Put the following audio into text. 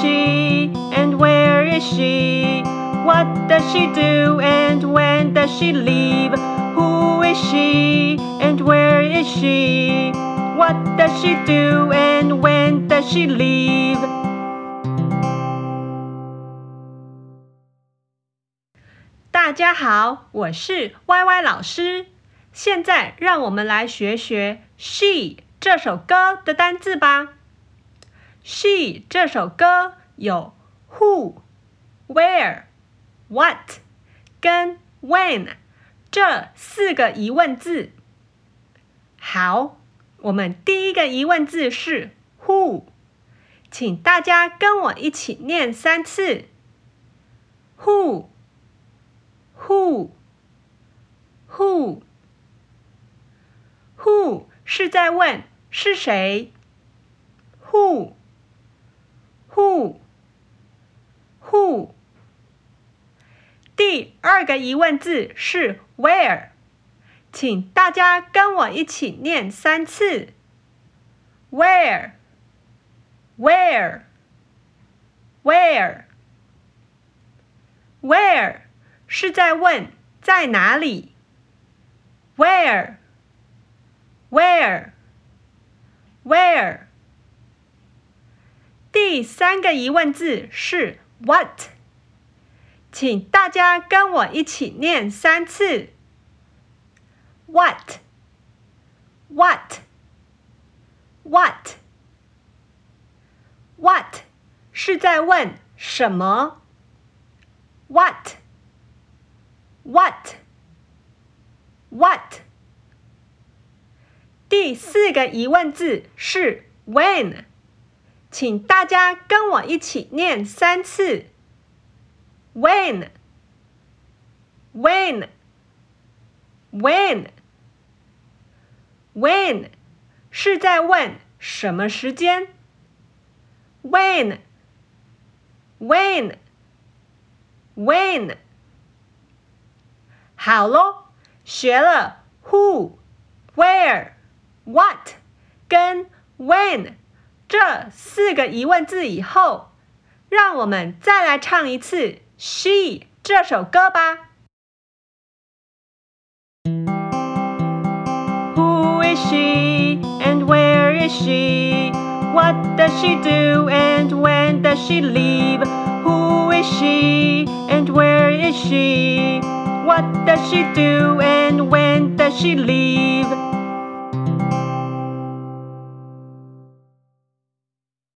she and where is she? What does she do and when does she leave? Who is she and where is she? What does she do and when does she leave? 大家好，我是 YY 老师。现在让我们来学学《She》这首歌的单字吧。《 She》这首歌有 Who、Where、What 跟 When 这四个疑问字。好，我们第一个疑问字是 Who，请大家跟我一起念三次。Who，Who，Who。Who 是在问是谁 Who Who。Who。第二个疑问字是 Where，请大家跟我一起念三次。Where，Where，Where，Where 是在问在哪里？Where。Where? Where? 第三个疑问字是 What，请大家跟我一起念三次。What? What? What? What 是在问什么？What? What? What? 第四个疑问字是 When，请大家跟我一起念三次。When，When，When，When 是在问什么时间？When，When，When，好喽，学了 Who，Where。What 跟 When 这四个疑问字以后，让我们再来唱一次《She》这首歌吧。Who is she and where is she? What does she do and when does she leave? Who is she and where is she? What does she do and when does she leave?